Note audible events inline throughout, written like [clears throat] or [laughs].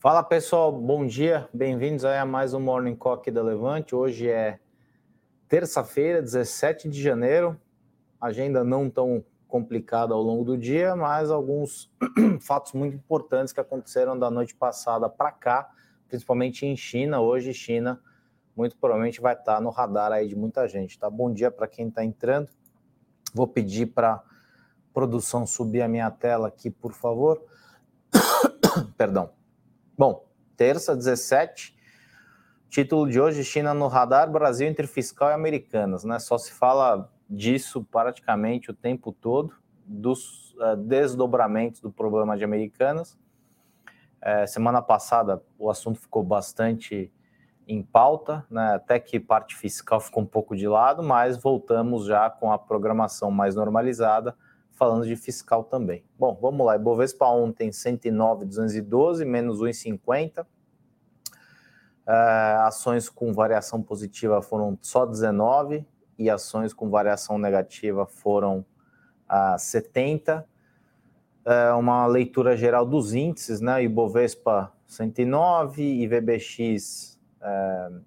Fala pessoal, bom dia, bem-vindos a mais um Morning aqui da Levante. Hoje é terça-feira, 17 de janeiro, agenda não tão complicada ao longo do dia, mas alguns [clears throat] fatos muito importantes que aconteceram da noite passada para cá, principalmente em China. Hoje, China muito provavelmente vai estar no radar aí de muita gente, tá? Bom dia para quem está entrando. Vou pedir para produção subir a minha tela aqui, por favor. [coughs] Perdão. Bom, terça, 17. Título de hoje: China no radar, Brasil entre fiscal e americanas, né? Só se fala disso praticamente o tempo todo, dos uh, desdobramentos do problema de americanas. É, semana passada o assunto ficou bastante em pauta, né? até que parte fiscal ficou um pouco de lado, mas voltamos já com a programação mais normalizada falando de fiscal também. Bom, vamos lá. Ibovespa ontem 109,212, menos 1,50. Uh, ações com variação positiva foram só 19 e ações com variação negativa foram uh, 70. Uh, uma leitura geral dos índices, né? Ibovespa 109, IVBX uh,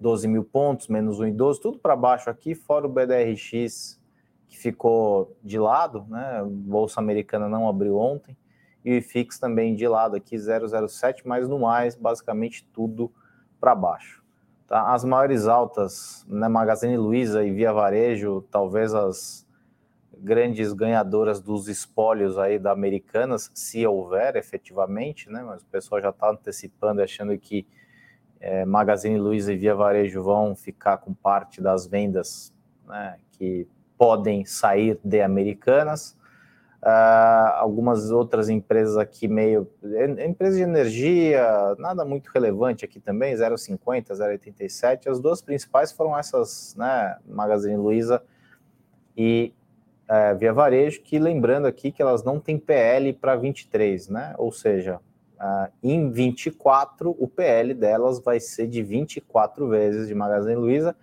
12 mil pontos, menos 1,12, tudo para baixo aqui, fora o BDRX que ficou de lado, né? Bolsa Americana não abriu ontem, e o IFIX também de lado aqui, 007, mas no mais, basicamente tudo para baixo. Tá? As maiores altas, né, Magazine Luiza e Via Varejo, talvez as grandes ganhadoras dos espólios aí da Americanas, se houver efetivamente, né? Mas o pessoal já está antecipando, achando que é, Magazine Luiza e Via Varejo vão ficar com parte das vendas, né? Que podem sair de Americanas. Uh, algumas outras empresas aqui meio empresas de energia, nada muito relevante aqui também, 0,50, 0,87. As duas principais foram essas, né, Magazine Luiza e uh, Via Varejo, que lembrando aqui que elas não têm PL para 23, né? Ou seja, uh, em 24 o PL delas vai ser de 24 vezes de Magazine Luiza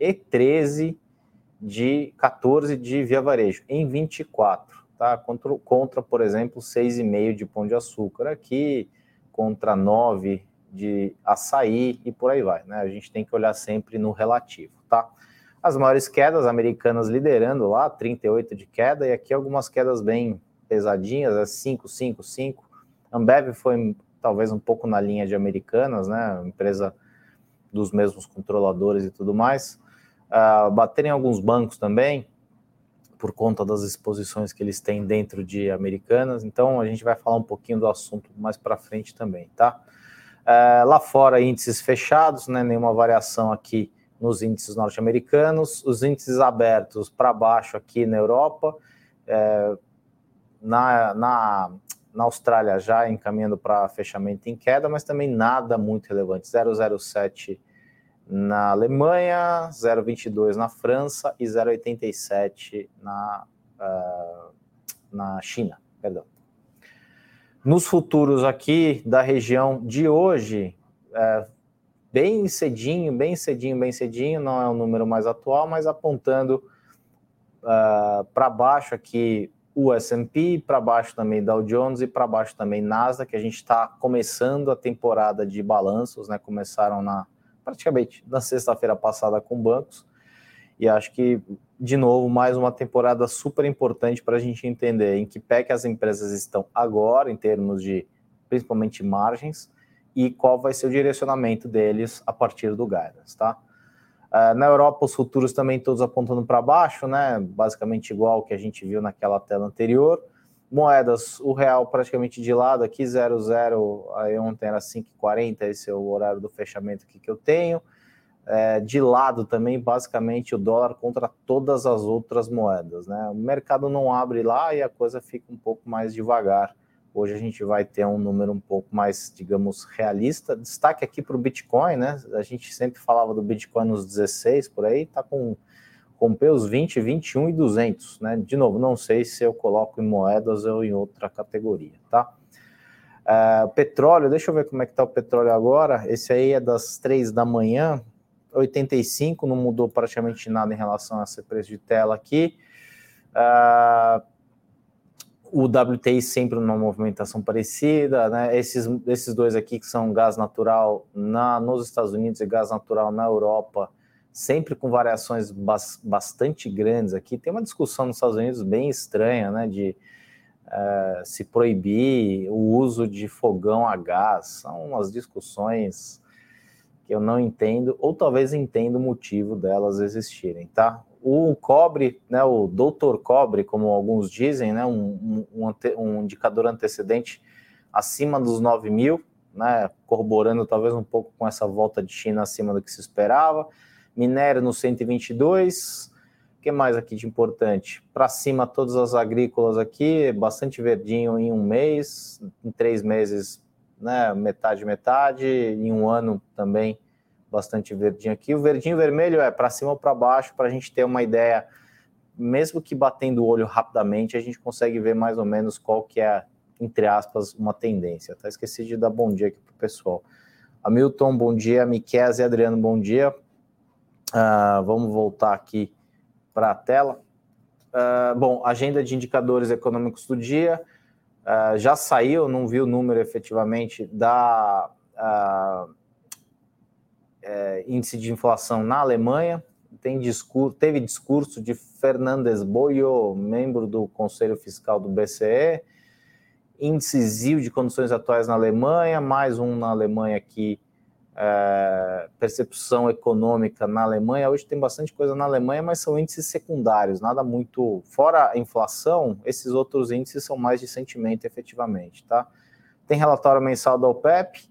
e 13 de 14 de Via Varejo, em 24, tá? Contra, contra por exemplo, 6,5 de Pão de Açúcar aqui, contra 9 de açaí e por aí vai, né? A gente tem que olhar sempre no relativo, tá? As maiores quedas americanas liderando lá, 38 de queda, e aqui algumas quedas bem pesadinhas, é 5, 5, 5. Ambev foi talvez um pouco na linha de americanas, né? Empresa dos mesmos controladores e tudo mais uh, baterem alguns bancos também, por conta das exposições que eles têm dentro de Americanas. Então, a gente vai falar um pouquinho do assunto mais para frente também, tá? Uh, lá fora, índices fechados, né? Nenhuma variação aqui nos índices norte-americanos. Os índices abertos para baixo aqui na Europa. Uh, na, na, na Austrália já encaminhando para fechamento em queda, mas também nada muito relevante. 007 na Alemanha, 0,22 na França e 0,87 na, uh, na China. Perdão. Nos futuros aqui da região de hoje, é, bem cedinho, bem cedinho, bem cedinho, não é o número mais atual, mas apontando uh, ah, para baixo aqui o S&P, para baixo também Dow Jones e para baixo também Nasdaq, que a gente está começando a temporada de balanços, né? Começaram na praticamente na sexta-feira passada com bancos. E acho que, de novo, mais uma temporada super importante para a gente entender em que pé que as empresas estão agora, em termos de principalmente margens, e qual vai ser o direcionamento deles a partir do guidance, tá? Uh, na Europa, os futuros também todos apontando para baixo, né? Basicamente igual que a gente viu naquela tela anterior. Moedas, o real praticamente de lado aqui, 00, aí ontem era 5,40, esse é o horário do fechamento aqui que eu tenho. É, de lado também, basicamente, o dólar contra todas as outras moedas, né? O mercado não abre lá e a coisa fica um pouco mais devagar. Hoje a gente vai ter um número um pouco mais, digamos, realista. Destaque aqui para o Bitcoin, né? A gente sempre falava do Bitcoin nos 16 por aí, tá com rompeu os 20, 21 e 200, né? De novo, não sei se eu coloco em moedas ou em outra categoria, tá? Uh, petróleo, deixa eu ver como é que tá o petróleo agora. Esse aí é das 3 da manhã, 85, não mudou praticamente nada em relação a esse preço de tela aqui. Uh, o WTI sempre numa movimentação parecida, né? Esses, esses dois aqui que são gás natural na, nos Estados Unidos e gás natural na Europa, sempre com variações bas, bastante grandes aqui. Tem uma discussão nos Estados Unidos bem estranha, né? De uh, se proibir o uso de fogão a gás. São umas discussões que eu não entendo, ou talvez entenda o motivo delas existirem, tá? o cobre, né, o doutor cobre, como alguns dizem, né, um, um, um indicador antecedente acima dos 9 mil, né, corroborando talvez um pouco com essa volta de China acima do que se esperava. Minério no 122. O que mais aqui de importante? Para cima, todas as agrícolas aqui, bastante verdinho em um mês, em três meses, né, metade, metade, em um ano também bastante verdinho aqui. O verdinho vermelho é para cima ou para baixo, para a gente ter uma ideia, mesmo que batendo o olho rapidamente, a gente consegue ver mais ou menos qual que é, entre aspas, uma tendência. Tá? Esqueci de dar bom dia aqui para o pessoal. Hamilton, bom dia. Miquel e Adriano, bom dia. Uh, vamos voltar aqui para a tela. Uh, bom, agenda de indicadores econômicos do dia. Uh, já saiu, não vi o número efetivamente da é, índice de inflação na Alemanha. Tem discurso, teve discurso de Fernandes Boio, membro do Conselho Fiscal do BCE. Índice de condições atuais na Alemanha, mais um na Alemanha aqui, é, percepção econômica na Alemanha. Hoje tem bastante coisa na Alemanha, mas são índices secundários, nada muito. Fora a inflação, esses outros índices são mais de sentimento efetivamente, tá? Tem relatório mensal da OPEP,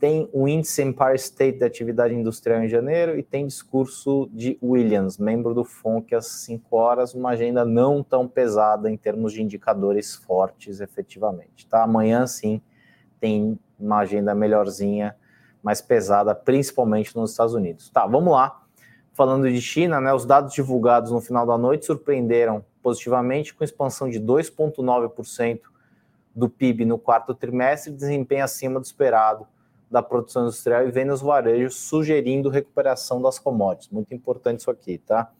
tem o índice Empire State da atividade industrial em janeiro e tem discurso de Williams, membro do FONC, às 5 horas, uma agenda não tão pesada em termos de indicadores fortes, efetivamente. Tá? Amanhã, sim, tem uma agenda melhorzinha, mais pesada, principalmente nos Estados Unidos. Tá, vamos lá. Falando de China, né, os dados divulgados no final da noite surpreenderam positivamente com expansão de 2,9% do PIB no quarto trimestre, desempenho acima do esperado da produção industrial e vendas varejos, sugerindo recuperação das commodities. Muito importante isso aqui, tá?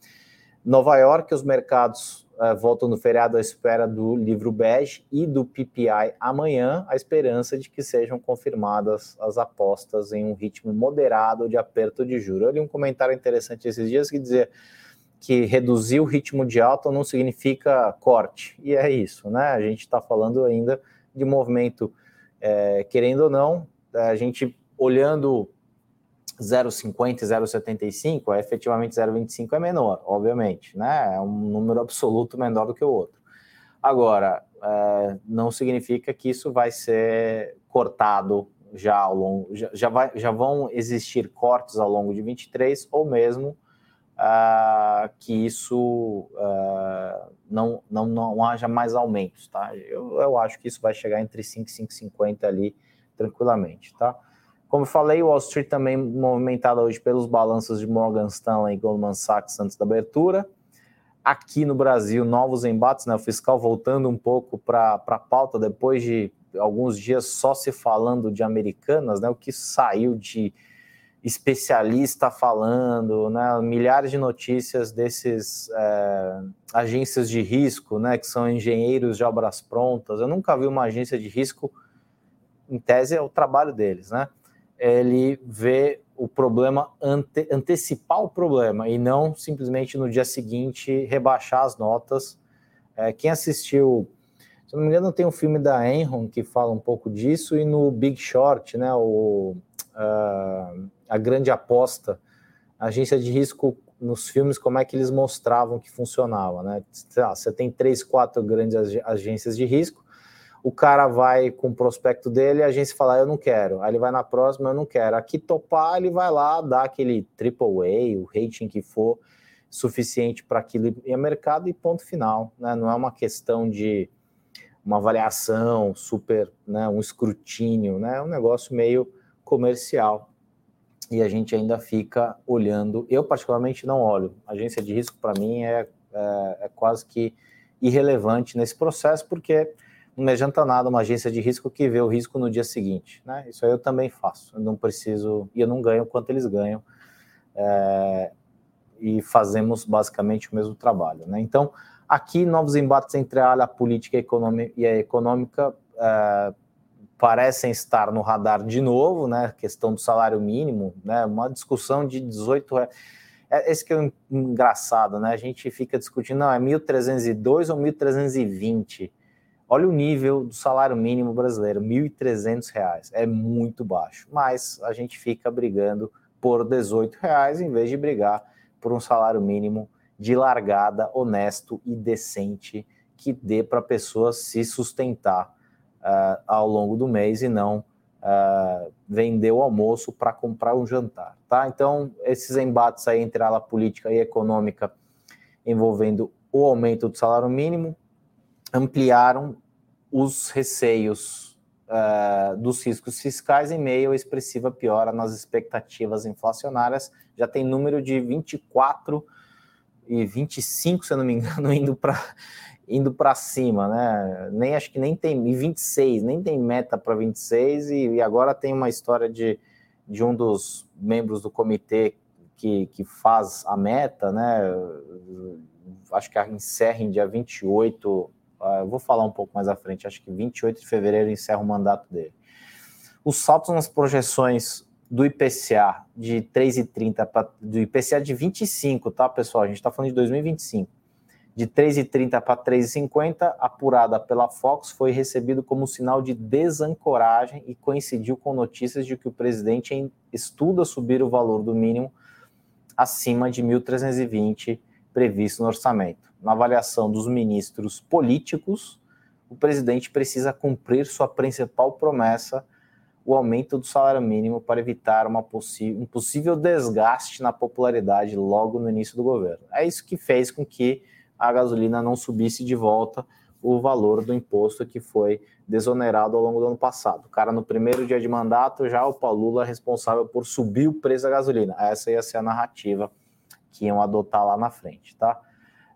Nova York, os mercados uh, voltam no feriado à espera do livro bege e do PPI amanhã, a esperança de que sejam confirmadas as apostas em um ritmo moderado de aperto de juros. Eu li um comentário interessante esses dias que dizia que reduzir o ritmo de alta não significa corte, e é isso, né? A gente está falando ainda de movimento, é, querendo ou não, a gente olhando 0,50 e 0,75, é, efetivamente 0,25 é menor, obviamente, né? É um número absoluto menor do que o outro. Agora, é, não significa que isso vai ser cortado já ao longo, já, já, vai, já vão existir cortes ao longo de 23, ou mesmo uh, que isso uh, não, não, não haja mais aumentos, tá? Eu, eu acho que isso vai chegar entre 5 e 5,50 ali, tranquilamente, tá? Como eu falei, o Wall Street também movimentada hoje pelos balanços de Morgan Stanley e Goldman Sachs antes da abertura. Aqui no Brasil, novos embates, né? O fiscal voltando um pouco para a pauta depois de alguns dias só se falando de americanas, né? O que saiu de especialista falando, né? Milhares de notícias desses é, agências de risco, né? Que são engenheiros de obras prontas. Eu nunca vi uma agência de risco em tese, é o trabalho deles, né? Ele vê o problema, ante, antecipar o problema e não simplesmente no dia seguinte rebaixar as notas. É, quem assistiu, se não me engano, tem um filme da Enron que fala um pouco disso, e no Big Short, né, o, uh, a grande aposta, a agência de risco nos filmes, como é que eles mostravam que funcionava, né? Você tem três, quatro grandes agências de risco, o cara vai com o prospecto dele, a agência fala, eu não quero. Aí ele vai na próxima, eu não quero. Aqui topar, ele vai lá, dá aquele triple A, o rating que for suficiente para aquilo ir ao mercado e ponto final. Né? Não é uma questão de uma avaliação super, né, um escrutínio, né? é um negócio meio comercial. E a gente ainda fica olhando. Eu, particularmente, não olho. Agência de risco, para mim, é, é, é quase que irrelevante nesse processo, porque não me adianta nada uma agência de risco que vê o risco no dia seguinte. Né? Isso aí eu também faço. Eu não preciso, e eu não ganho quanto eles ganham. É, e fazemos basicamente o mesmo trabalho. Né? Então, Aqui, novos embates entre a área política e a econômica é, parecem estar no radar de novo, né? Questão do salário mínimo, né? Uma discussão de 18 reais. É, esse que é engraçado, né? A gente fica discutindo, não, é 1.302 ou 1.320. Olha o nível do salário mínimo brasileiro, R$ 1.300. É muito baixo. Mas a gente fica brigando por 18 reais em vez de brigar por um salário mínimo de largada, honesto e decente que dê para a pessoa se sustentar uh, ao longo do mês e não uh, vender o almoço para comprar um jantar, tá? Então, esses embates aí entre a ala política e econômica envolvendo o aumento do salário mínimo ampliaram os receios uh, dos riscos fiscais em meio à expressiva piora nas expectativas inflacionárias. Já tem número de 24 e 25, se eu não me engano, [laughs] indo para indo para cima, né? Nem acho que nem tem e 26, nem tem meta para 26 e, e agora tem uma história de, de um dos membros do comitê que, que faz a meta, né? Acho que encerra em dia 28, ah, eu vou falar um pouco mais à frente, acho que 28 de fevereiro encerra o mandato dele. Os saltos nas projeções do IPCA de 3,30 para do IPCA de 25, tá, pessoal? A gente está falando de 2025. De 3,30 para 3,50, apurada pela Fox, foi recebido como sinal de desancoragem e coincidiu com notícias de que o presidente estuda subir o valor do mínimo acima de 1.320 previsto no orçamento. Na avaliação dos ministros políticos, o presidente precisa cumprir sua principal promessa o aumento do salário mínimo para evitar um possível desgaste na popularidade logo no início do governo. É isso que fez com que a gasolina não subisse de volta o valor do imposto que foi desonerado ao longo do ano passado. O cara, no primeiro dia de mandato, já o Paulo Lula é responsável por subir o preço da gasolina. Essa ia ser a narrativa que iam adotar lá na frente, tá?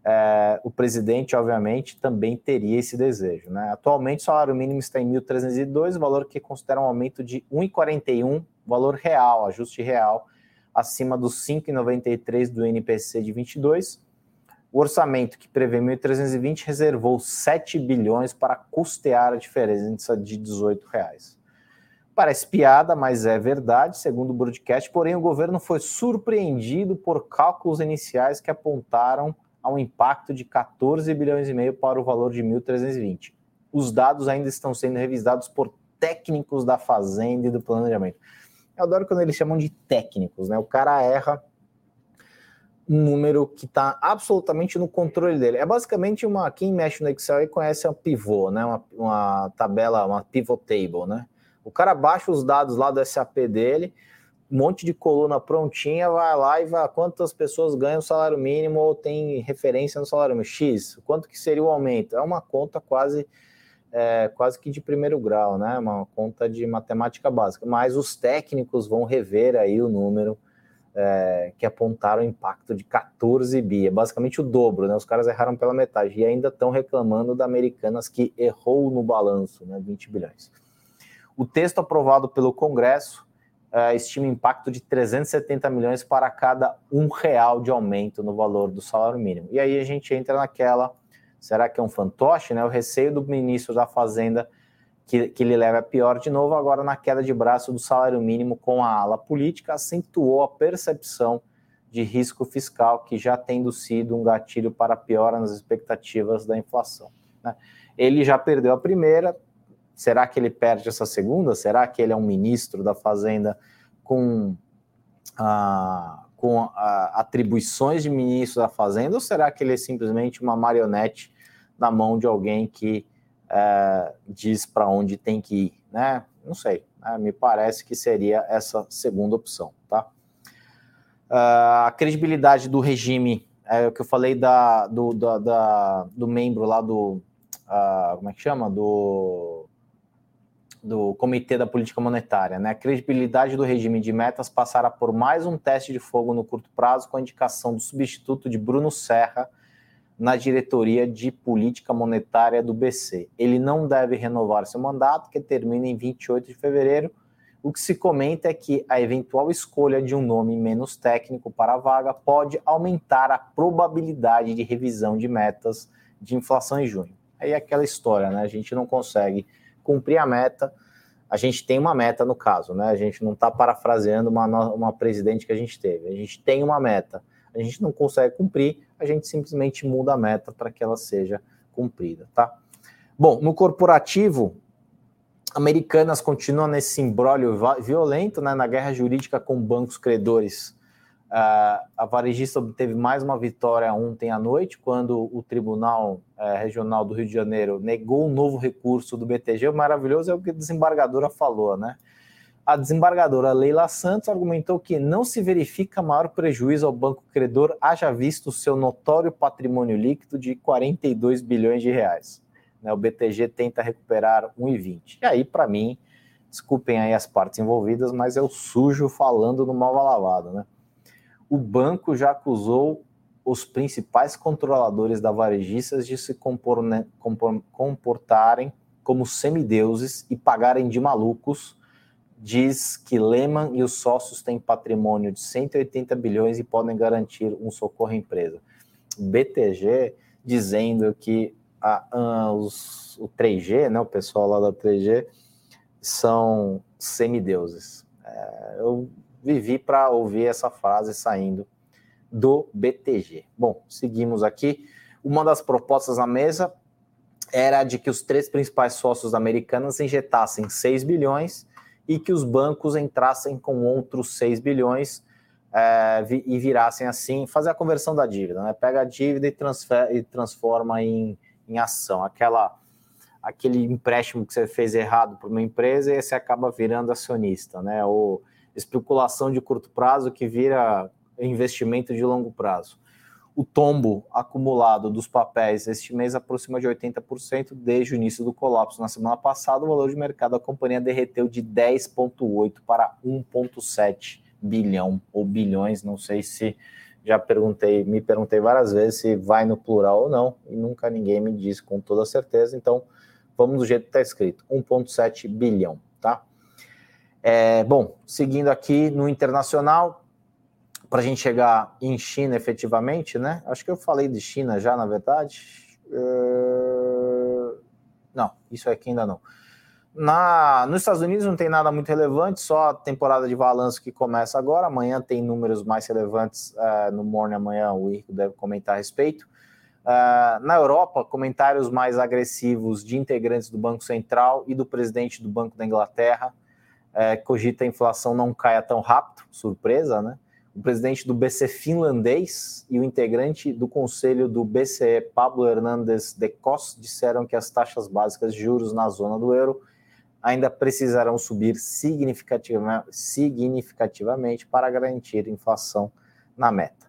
é, o presidente, obviamente, também teria esse desejo. Né? Atualmente, o salário mínimo está em 1.302, valor que considera um aumento de 1,41, valor real, ajuste real, acima dos 5,93 do NPC de 22. O orçamento, que prevê 1.320, reservou 7 bilhões para custear a diferença de 18 reais. Parece piada, mas é verdade, segundo o broadcast, porém o governo foi surpreendido por cálculos iniciais que apontaram a um impacto de 14 bilhões e meio para o valor de 1.320. Os dados ainda estão sendo revisados por técnicos da Fazenda e do Planejamento. Eu adoro quando eles chamam de técnicos, né? O cara erra um número que está absolutamente no controle dele. É basicamente uma. Quem mexe no Excel e conhece um pivô, né? Uma, uma tabela, uma pivot table, né? O cara baixa os dados lá do SAP dele um monte de coluna prontinha, vai lá e vai quantas pessoas ganham salário mínimo ou tem referência no salário mínimo X, quanto que seria o aumento? É uma conta quase é, quase que de primeiro grau, né? Uma conta de matemática básica. Mas os técnicos vão rever aí o número é, que apontaram o impacto de 14 bi, é basicamente o dobro, né? Os caras erraram pela metade e ainda estão reclamando da Americanas que errou no balanço, né? 20 bilhões. O texto aprovado pelo Congresso uh, estima impacto de 370 milhões para cada um real de aumento no valor do salário mínimo. E aí a gente entra naquela, será que é um fantoche, né? O receio do ministro da Fazenda que, que ele leva a pior de novo agora na queda de braço do salário mínimo com a ala política acentuou a percepção de risco fiscal que já tendo sido um gatilho para piora nas expectativas da inflação. Né? Ele já perdeu a primeira, Será que ele perde essa segunda? Será que ele é um ministro da Fazenda com, ah, com ah, atribuições de ministro da Fazenda? Ou será que ele é simplesmente uma marionete na mão de alguém que eh, diz para onde tem que ir? Né? Não sei. Né? Me parece que seria essa segunda opção. Tá? Ah, a credibilidade do regime, é o que eu falei da, do, da, da do membro lá do. Como é que chama? Do do Comitê da Política Monetária, né? A credibilidade do regime de metas passará por mais um teste de fogo no curto prazo com a indicação do substituto de Bruno Serra na diretoria de política monetária do BC. Ele não deve renovar seu mandato, que termina em 28 de fevereiro. O que se comenta é que a eventual escolha de um nome menos técnico para a vaga pode aumentar a probabilidade de revisão de metas de inflação em junho. Aí é aquela história, né? A gente não consegue cumprir a meta. A gente tem uma meta no caso, né? A gente não está parafraseando uma, uma presidente que a gente teve. A gente tem uma meta. A gente não consegue cumprir, a gente simplesmente muda a meta para que ela seja cumprida, tá? Bom, no corporativo, Americanas continua nesse imbróglio violento, né, na guerra jurídica com bancos credores. Uh, a varejista obteve mais uma vitória ontem à noite, quando o Tribunal uh, Regional do Rio de Janeiro negou um novo recurso do BTG. O maravilhoso é o que a desembargadora falou, né? A desembargadora Leila Santos argumentou que não se verifica maior prejuízo ao banco credor, haja visto o seu notório patrimônio líquido de 42 bilhões de reais. Né, o BTG tenta recuperar 1,20. E aí, para mim, desculpem aí as partes envolvidas, mas é o sujo falando no mal lavado, né? O banco já acusou os principais controladores da varejistas de se né, compor, comportarem como semideuses e pagarem de malucos. Diz que Lehman e os sócios têm patrimônio de 180 bilhões e podem garantir um socorro à empresa. BTG dizendo que a, a, os, o 3G, né, o pessoal lá da 3G, são semideuses. É, eu vivi para ouvir essa frase saindo do BTG. Bom, seguimos aqui. Uma das propostas na mesa era de que os três principais sócios americanos injetassem 6 bilhões e que os bancos entrassem com outros 6 bilhões é, e virassem assim, fazer a conversão da dívida, né? Pega a dívida e, transfer, e transforma em em ação, aquela aquele empréstimo que você fez errado para uma empresa e você acaba virando acionista, né? Ou especulação de curto prazo que vira investimento de longo prazo. O tombo acumulado dos papéis este mês aproxima de 80% desde o início do colapso. Na semana passada, o valor de mercado da companhia derreteu de 10,8 para 1,7 bilhão ou bilhões, não sei se já perguntei, me perguntei várias vezes se vai no plural ou não, e nunca ninguém me disse com toda certeza, então vamos do jeito que está escrito, 1,7 bilhão, tá? É, bom, seguindo aqui no internacional, para a gente chegar em China efetivamente, né? Acho que eu falei de China já, na verdade. Uh... Não, isso aqui ainda não. Na, nos Estados Unidos não tem nada muito relevante, só a temporada de balanço que começa agora. Amanhã tem números mais relevantes uh, no Morning Amanhã, o Irco deve comentar a respeito. Uh, na Europa, comentários mais agressivos de integrantes do Banco Central e do presidente do Banco da Inglaterra. Uh, cogita a inflação não caia tão rápido, surpresa, né? O presidente do BC finlandês e o integrante do conselho do BCE, Pablo Hernandes de Cos, disseram que as taxas básicas de juros na zona do euro ainda precisarão subir significativamente para garantir inflação na meta.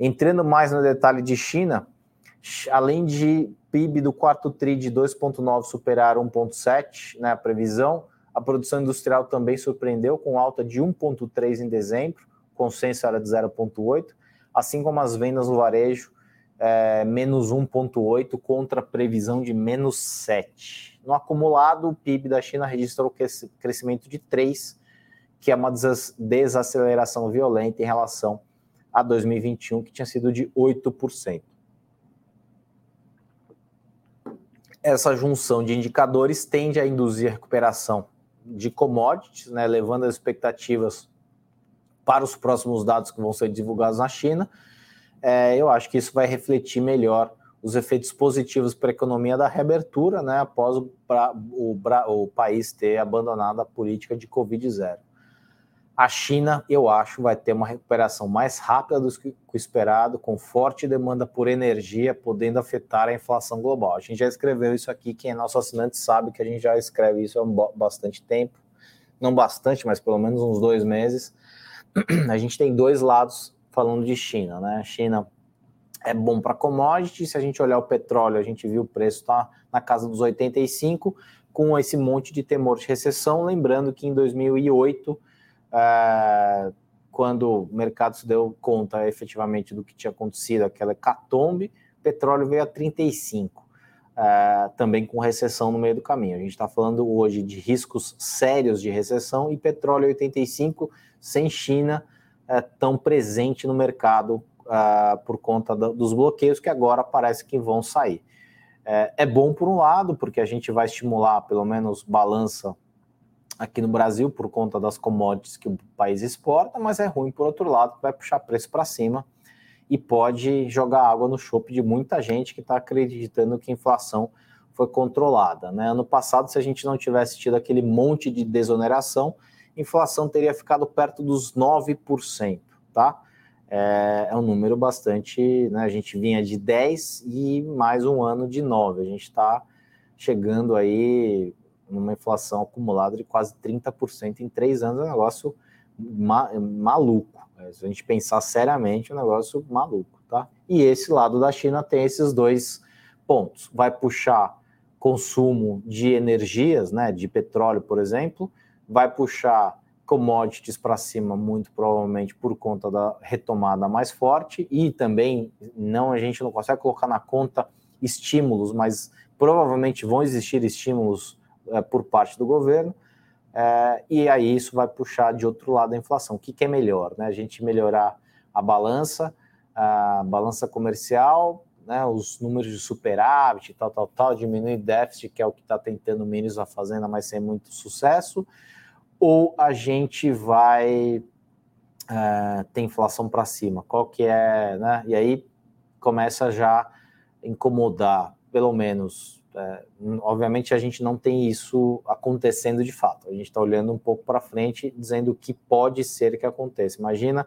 Entrando mais no detalhe de China, além de PIB do quarto TRI de 2,9 superar 1,7, né, a previsão, a produção industrial também surpreendeu com alta de 1,3 em dezembro, consenso era de 0,8, assim como as vendas no varejo, é, menos 1,8 contra a previsão de menos 7. No acumulado, o PIB da China registrou crescimento de 3, que é uma desaceleração violenta em relação a 2021, que tinha sido de 8%. Essa junção de indicadores tende a induzir a recuperação de commodities, né, levando as expectativas para os próximos dados que vão ser divulgados na China. É, eu acho que isso vai refletir melhor os efeitos positivos para a economia da reabertura, né, após o, pra, o, o, país ter abandonado a política de Covid-0. A China, eu acho, vai ter uma recuperação mais rápida do que o esperado, com forte demanda por energia, podendo afetar a inflação global. A gente já escreveu isso aqui, quem é nosso assinante sabe que a gente já escreve isso há bastante tempo, não bastante, mas pelo menos uns dois meses. [clears throat] A gente tem dois lados falando de China, né? A China é bom para commodity. Se a gente olhar o petróleo, a gente viu o preço está na casa dos 85, com esse monte de temor de recessão. Lembrando que em 2008, é, quando o mercado se deu conta efetivamente do que tinha acontecido, aquela hecatombe, petróleo veio a 35. É, também com recessão no meio do caminho. A gente está falando hoje de riscos sérios de recessão e petróleo 85 sem China é, tão presente no mercado uh, por conta do, dos bloqueios que agora parece que vão sair. É, é bom por um lado, porque a gente vai estimular, pelo menos, balança aqui no Brasil por conta das commodities que o país exporta, mas é ruim por outro lado, vai puxar preço para cima e pode jogar água no chope de muita gente que está acreditando que a inflação foi controlada. Né? Ano passado, se a gente não tivesse tido aquele monte de desoneração, a inflação teria ficado perto dos 9%, tá? É, é um número bastante, né? A gente vinha de 10 e mais um ano de 9. A gente está chegando aí numa inflação acumulada de quase 30% em três anos, é um negócio ma maluco. É, se a gente pensar seriamente, é um negócio maluco, tá? E esse lado da China tem esses dois pontos. Vai puxar consumo de energias, né, de petróleo, por exemplo, vai puxar commodities para cima, muito provavelmente por conta da retomada mais forte, e também não a gente não consegue colocar na conta estímulos, mas provavelmente vão existir estímulos por parte do governo, é, e aí isso vai puxar de outro lado a inflação. O que, que é melhor? Né? A gente melhorar a balança, a balança comercial, né, os números de superávit, tal, tal, tal, diminuir déficit, que é o que está tentando o ministro da Fazenda, mas sem muito sucesso, ou a gente vai é, ter inflação para cima? Qual que é, né? E aí começa já a incomodar, pelo menos. É, obviamente a gente não tem isso acontecendo de fato. A gente está olhando um pouco para frente, dizendo o que pode ser que aconteça. Imagina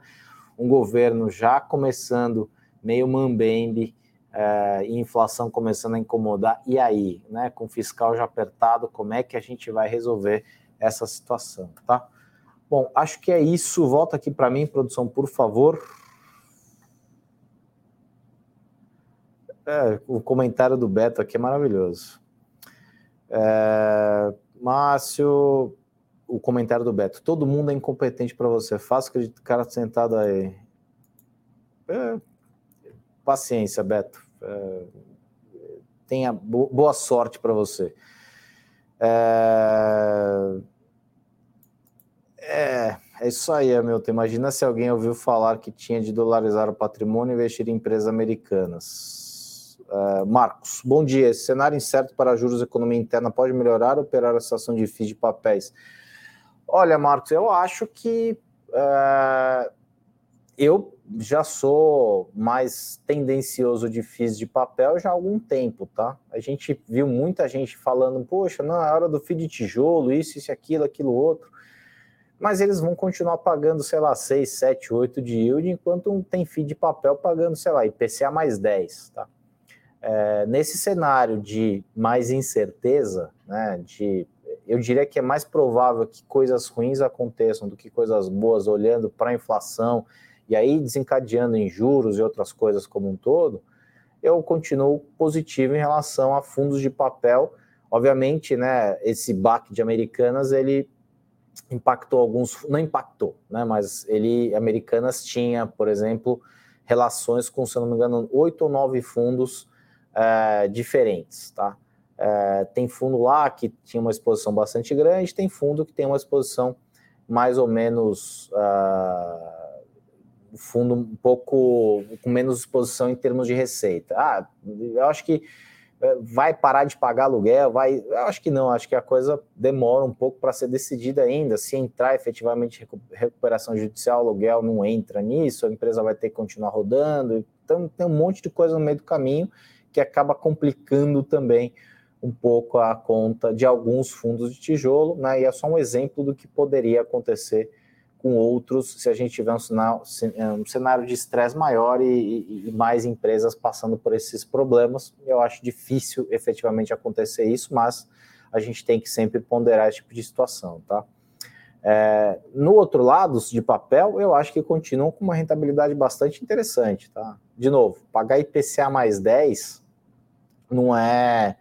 um governo já começando meio mambembe, é, e inflação começando a incomodar, e aí, né, com o fiscal já apertado, como é que a gente vai resolver essa situação, tá? Bom, acho que é isso. Volta aqui para mim, produção, por favor. É, o comentário do Beto aqui é maravilhoso. É, Márcio, o comentário do Beto. Todo mundo é incompetente para você. Faça acreditar cara sentado aí. É, paciência, Beto. É, tenha boa sorte para você. É... é, é isso aí, Hamilton. Imagina se alguém ouviu falar que tinha de dolarizar o patrimônio e investir em empresas americanas. É, Marcos, bom dia. Esse cenário incerto para juros e economia interna pode melhorar ou operar a situação de FIIs de papéis? Olha, Marcos, eu acho que é, eu já sou mais tendencioso de FIIs de papel já há algum tempo, tá? A gente viu muita gente falando, poxa, não, é hora do FII de tijolo, isso, isso, aquilo, aquilo, outro. Mas eles vão continuar pagando, sei lá, 6, 7, 8 de yield, enquanto tem FII de papel pagando, sei lá, IPCA mais 10, tá? É, nesse cenário de mais incerteza, né, de, eu diria que é mais provável que coisas ruins aconteçam do que coisas boas, olhando para a inflação, e aí desencadeando em juros e outras coisas como um todo, eu continuo positivo em relação a fundos de papel. Obviamente, né, esse baque de Americanas, ele impactou alguns, não impactou, né, mas ele, Americanas tinha, por exemplo, relações com, se não me engano, oito ou nove fundos é, diferentes, tá? É, tem fundo lá que tinha uma exposição bastante grande, tem fundo que tem uma exposição mais ou menos... O fundo um pouco com menos exposição em termos de receita. Ah, eu acho que eh, vai parar de pagar aluguel, vai. Eu acho que não, acho que a coisa demora um pouco para ser decidida ainda. Se entrar efetivamente recuperação judicial, aluguel não entra nisso, a empresa vai ter que continuar rodando. Então tem um monte de coisa no meio do caminho que acaba complicando também um pouco a conta de alguns fundos de tijolo, né? E é só um exemplo do que poderia acontecer com outros se a gente tiver um, sinal, é, um cenário de estresse maior e, e, mais empresas passando por esses problemas. Eu acho difícil efetivamente acontecer isso, mas a gente tem que sempre ponderar esse tipo de situação, tá? É, no outro lado, de papel, eu acho que continuam com uma rentabilidade bastante interessante, tá? De novo, pagar IPCA mais 10 não é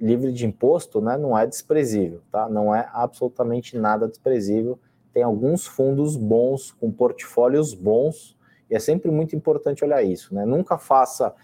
livre de imposto, né? Não é desprezível, tá? Não é absolutamente nada desprezível tem alguns fundos bons, com portfólios bons, e é sempre muito importante olhar isso, né? Nunca faça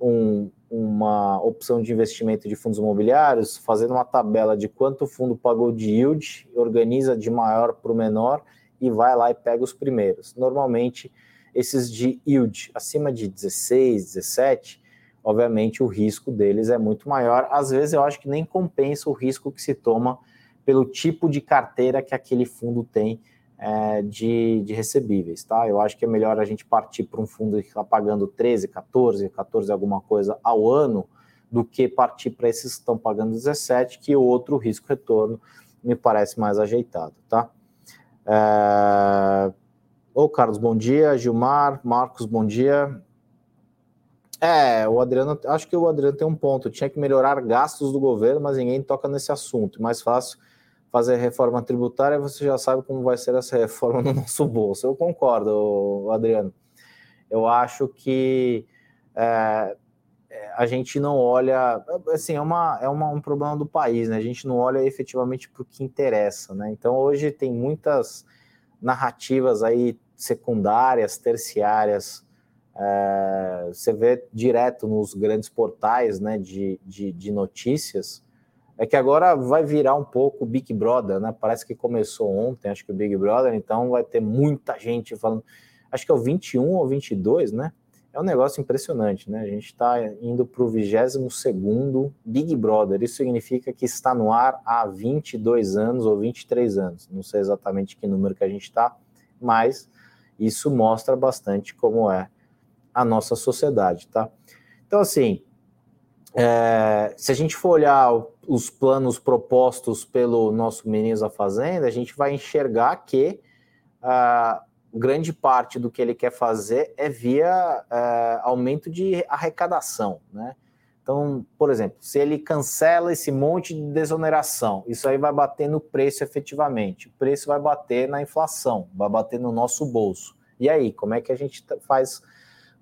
um, uma opção de investimento de fundos imobiliários fazendo uma tabela de quanto o fundo pagou de yield, organiza de maior para o menor e vai lá e pega os primeiros. Normalmente, esses de yield acima de 16, 17, obviamente o risco deles é muito maior. Às vezes eu acho que nem compensa o risco que se toma pelo tipo de carteira que aquele fundo tem é, de, de, recebíveis, tá? Eu acho que é melhor a gente partir para um fundo que está pagando 13, 14, 14 alguma coisa ao ano, do que partir para esses que estão pagando 17, que outro risco-retorno me parece mais ajeitado, tá? É... Ô, Carlos, bom dia. Gilmar, Marcos, bom dia. É, o Adriano, acho que o Adriano tem um ponto. Tinha que melhorar gastos do governo, mas ninguém toca nesse assunto. Mais fácil fazer reforma tributária, você já sabe como vai ser essa reforma no nosso bolso. Eu concordo, Adriano. Eu acho que é, a gente não olha, assim, é, uma, é uma, um problema do país, né? A gente não olha efetivamente para o que interessa, né? Então hoje tem muitas narrativas aí secundárias, terciárias é, você vê direto nos grandes portais né, de, de, de, notícias, é que agora vai virar um pouco Big Brother, né? Parece que começou ontem, acho que o Big Brother, então vai ter muita gente falando. Acho que é o 21 ou 22, né? É um negócio impressionante, né? A gente está indo para o 22 Big Brother. Isso significa que está no ar há 22 anos ou 23 anos. Não sei exatamente que número que a gente está, mas isso mostra bastante como é a nossa sociedade, tá? Então, assim, é, se a gente for olhar os planos propostos pelo nosso ministro da Fazenda, a gente vai enxergar que uh, grande parte do que ele quer fazer é via uh, aumento de arrecadação, né? Então, por exemplo, se ele cancela esse monte de desoneração, isso aí vai bater no preço efetivamente. O preço vai bater na inflação, vai bater no nosso bolso. E aí, como é que a gente faz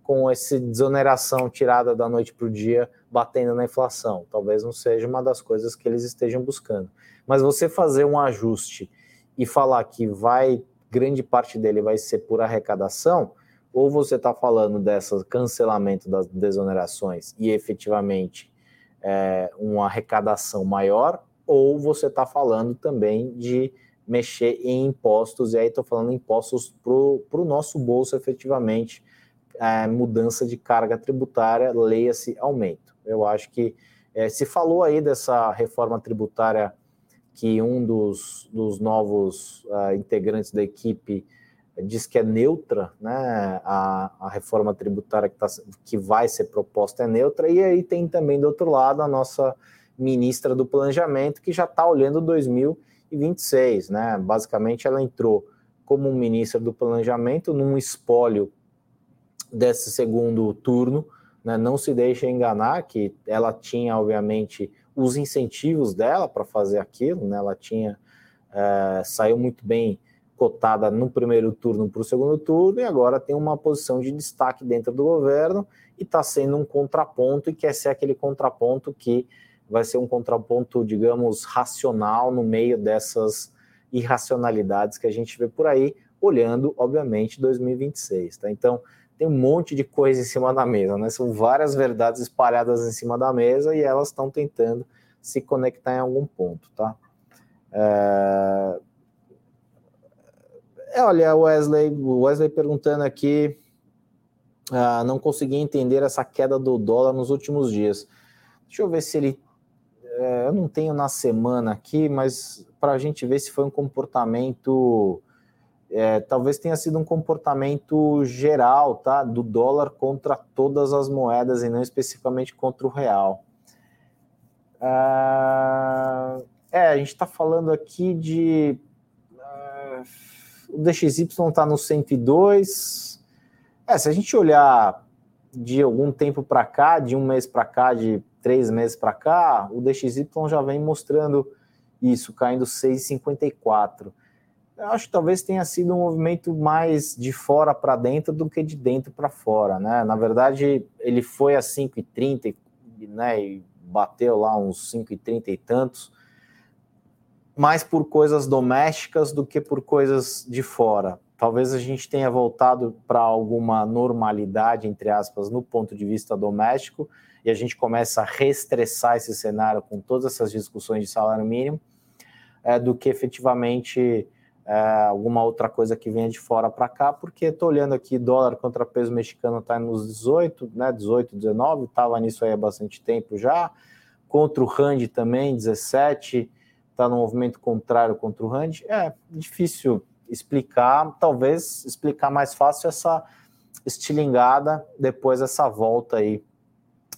com essa desoneração tirada da noite para o dia, batendo na inflação. Talvez não seja uma das coisas que eles estejam buscando. Mas você fazer um ajuste e falar que vai grande parte dele vai ser por arrecadação, ou você está falando dessa cancelamento das desonerações e efetivamente é, uma arrecadação maior, ou você está falando também de mexer em impostos, e aí estou falando impostos para o nosso bolso efetivamente, é, mudança de carga tributária, leia-se aumento. Eu acho que é, se falou aí dessa reforma tributária que um dos, dos novos uh, integrantes da equipe diz que é neutra, né? A, a reforma tributária que, tá, que vai ser proposta é neutra, e aí tem também do outro lado a nossa ministra do Planejamento, que já está olhando 2026, né? Basicamente, ela entrou como ministra do Planejamento num espólio desse segundo turno, né, não se deixe enganar que ela tinha, obviamente, os incentivos dela para fazer aquilo, né, ela tinha, é, saiu muito bem cotada no primeiro turno para o segundo turno e agora tem uma posição de destaque dentro do governo e está sendo um contraponto e quer ser aquele contraponto que vai ser um contraponto, digamos, racional no meio dessas irracionalidades que a gente vê por aí, olhando, obviamente, 2026. Tá? Então, tem um monte de coisa em cima da mesa, né? São várias verdades espalhadas em cima da mesa e elas estão tentando se conectar em algum ponto, tá? É... é olha, Wesley, Wesley perguntando aqui, ah, não consegui entender essa queda do dólar nos últimos dias. Deixa eu ver se ele, é, eu não tenho na semana aqui, mas para a gente ver se foi um comportamento é, talvez tenha sido um comportamento geral, tá, do dólar contra todas as moedas e não especificamente contra o real. Ah, é, a gente está falando aqui de uh, o DXY está no 102. É, se a gente olhar de algum tempo para cá, de um mês para cá, de três meses para cá, o DXY já vem mostrando isso, caindo 6,54. Eu acho que talvez tenha sido um movimento mais de fora para dentro do que de dentro para fora, né? Na verdade, ele foi a 5,30 né, e bateu lá uns 5,30 e tantos, mais por coisas domésticas do que por coisas de fora. Talvez a gente tenha voltado para alguma normalidade, entre aspas, no ponto de vista doméstico, e a gente começa a reestressar esse cenário com todas essas discussões de salário mínimo, é, do que efetivamente é, alguma outra coisa que venha de fora para cá, porque estou olhando aqui, dólar contra peso mexicano está nos 18, né, 18, 19, estava nisso aí há bastante tempo já, contra o Rand também, 17, está no movimento contrário contra o Rand, é difícil explicar, talvez explicar mais fácil essa estilingada depois dessa volta aí,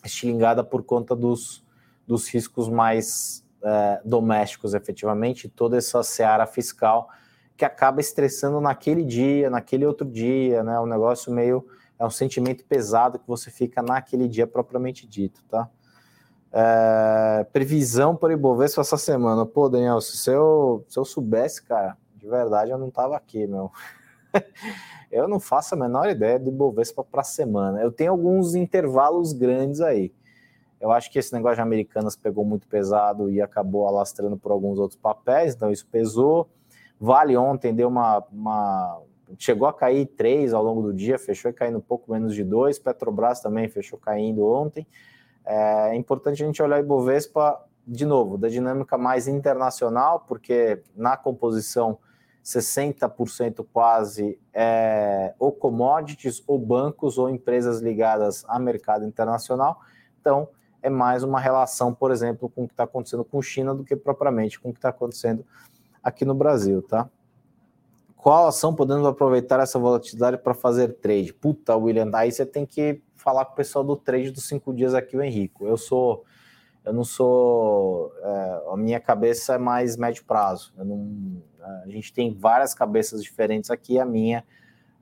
estilingada por conta dos, dos riscos mais é, domésticos, efetivamente, toda essa seara fiscal que acaba estressando naquele dia, naquele outro dia, né? Um negócio meio. É um sentimento pesado que você fica naquele dia propriamente dito, tá? É, previsão para o Ibovespa essa semana. Pô, Daniel, se eu, se eu soubesse, cara, de verdade eu não tava aqui, meu. [laughs] eu não faço a menor ideia do Ibovespa para a semana. Eu tenho alguns intervalos grandes aí. Eu acho que esse negócio de Americanas pegou muito pesado e acabou alastrando por alguns outros papéis, então isso pesou. Vale ontem deu uma, uma chegou a cair 3 ao longo do dia, fechou caindo um pouco menos de 2. Petrobras também fechou caindo ontem. É importante a gente olhar o Ibovespa de novo, da dinâmica mais internacional, porque na composição 60% quase é ou commodities, ou bancos, ou empresas ligadas a mercado internacional. Então, é mais uma relação, por exemplo, com o que está acontecendo com China do que propriamente com o que está acontecendo aqui no Brasil, tá? Qual ação podemos aproveitar essa volatilidade para fazer trade? Puta, William, aí você tem que falar com o pessoal do trade dos cinco dias aqui, o Henrico. Eu sou, eu não sou, é, a minha cabeça é mais médio prazo. Não, a gente tem várias cabeças diferentes aqui, a minha,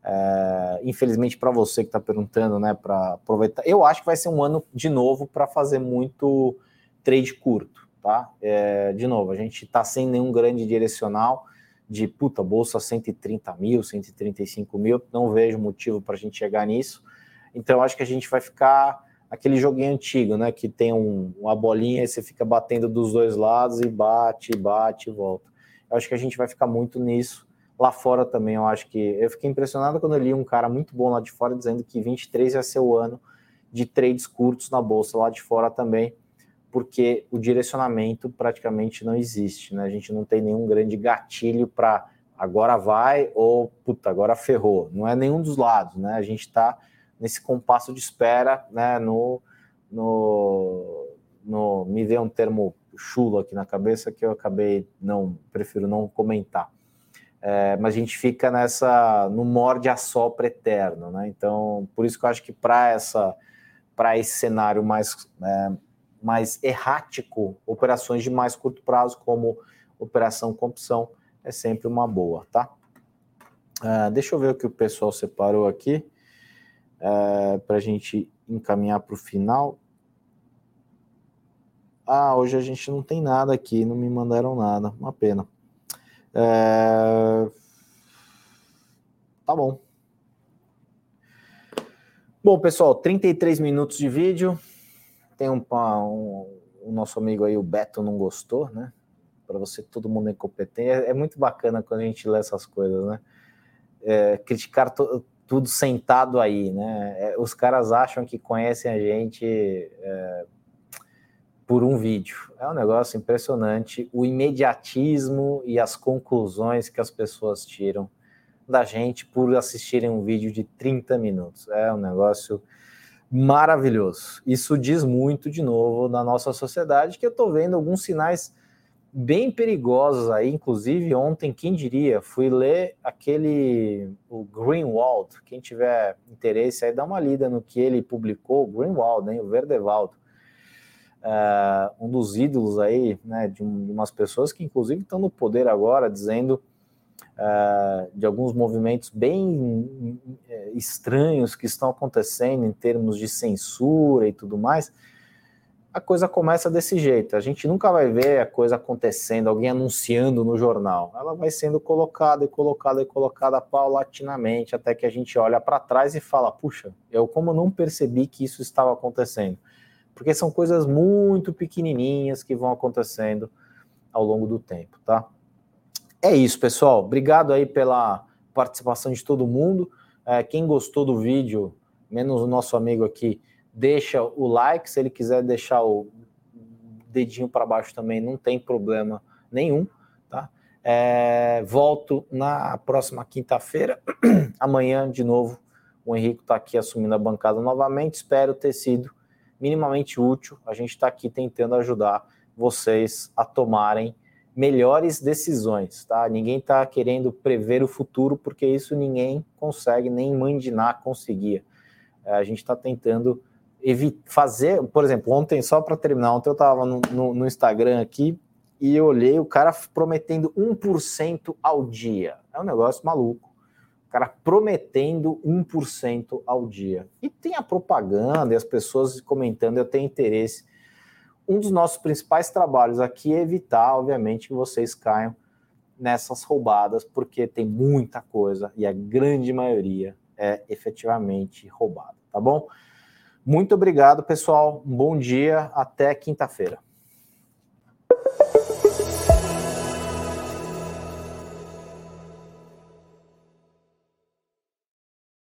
é, infelizmente para você que está perguntando, né, para aproveitar, eu acho que vai ser um ano de novo para fazer muito trade curto tá? É, de novo, a gente está sem nenhum grande direcional de puta, bolsa 130 mil, 135 mil, não vejo motivo para a gente chegar nisso. Então, acho que a gente vai ficar aquele joguinho antigo, né? Que tem um, uma bolinha e você fica batendo dos dois lados e bate, bate e volta. Eu acho que a gente vai ficar muito nisso. Lá fora também, eu acho que. Eu fiquei impressionado quando eu li um cara muito bom lá de fora dizendo que 23 ia ser o ano de trades curtos na bolsa lá de fora também porque o direcionamento praticamente não existe, né? A gente não tem nenhum grande gatilho para agora vai ou puta, agora ferrou. Não é nenhum dos lados, né? A gente está nesse compasso de espera, né? No, no, no, me veio um termo chulo aqui na cabeça que eu acabei não prefiro não comentar. É, mas a gente fica nessa no morde a sopra eterno, né? Então, por isso que eu acho que para essa para esse cenário mais é, mais errático, operações de mais curto prazo, como operação com opção, é sempre uma boa, tá? Uh, deixa eu ver o que o pessoal separou aqui, uh, é, para a gente encaminhar para o final. Ah, hoje a gente não tem nada aqui, não me mandaram nada, uma pena. É... Tá bom. Bom, pessoal, 33 minutos de vídeo tem um, um, o nosso amigo aí, o Beto, não gostou, né? Para você, todo mundo é incompetente. É, é, muito bacana quando a gente lê essas coisas, né? É, criticar tudo sentado aí, né? É, os caras acham que conhecem a gente é, por um vídeo. É um negócio impressionante. O imediatismo e as conclusões que as pessoas tiram da gente por assistirem um vídeo de 30 minutos. É um negócio maravilhoso. Isso diz muito, de novo, na nossa sociedade, que eu estou vendo alguns sinais bem perigosos aí. Inclusive, ontem, quem diria, fui ler aquele, o Greenwald. Quem tiver interesse aí, dá uma lida no que ele publicou, Greenwald, hein, o Verdevaldo. Uh, um dos ídolos aí, né, de, um, de umas pessoas que inclusive estão no poder agora, dizendo uh, de alguns movimentos bem eh, estranhos que estão acontecendo em termos de censura e tudo mais, a coisa começa desse jeito. A gente nunca vai ver a coisa acontecendo, alguém anunciando no jornal. Ela vai sendo colocada e colocada e colocada paulatinamente, até que a gente olha para trás e fala: puxa, eu como não percebi que isso estava acontecendo? Porque são coisas muito pequenininhas que vão acontecendo ao longo do tempo, tá? É isso, pessoal. Obrigado aí pela participação de todo mundo. É, quem gostou do vídeo, menos o nosso amigo aqui, deixa o like. Se ele quiser deixar o dedinho para baixo também, não tem problema nenhum, tá? É, volto na próxima quinta-feira. [clears throat] Amanhã, de novo, o Henrique está aqui assumindo a bancada novamente. Espero ter sido minimamente útil. A gente está aqui tentando ajudar vocês a tomarem melhores decisões, tá? Ninguém está querendo prever o futuro, porque isso ninguém consegue, nem Mandiná conseguia. É, a gente está tentando fazer, por exemplo, ontem, só para terminar, ontem eu estava no, no, no, Instagram aqui e eu olhei o cara prometendo 1% ao dia. É um negócio maluco. O cara prometendo 1% ao dia. E tem a propaganda e as pessoas comentando, eu tenho interesse um dos nossos principais trabalhos aqui é evitar, obviamente, que vocês caiam nessas roubadas, porque tem muita coisa e a grande maioria é efetivamente roubada, tá bom? Muito obrigado, pessoal. Um bom dia, até quinta-feira.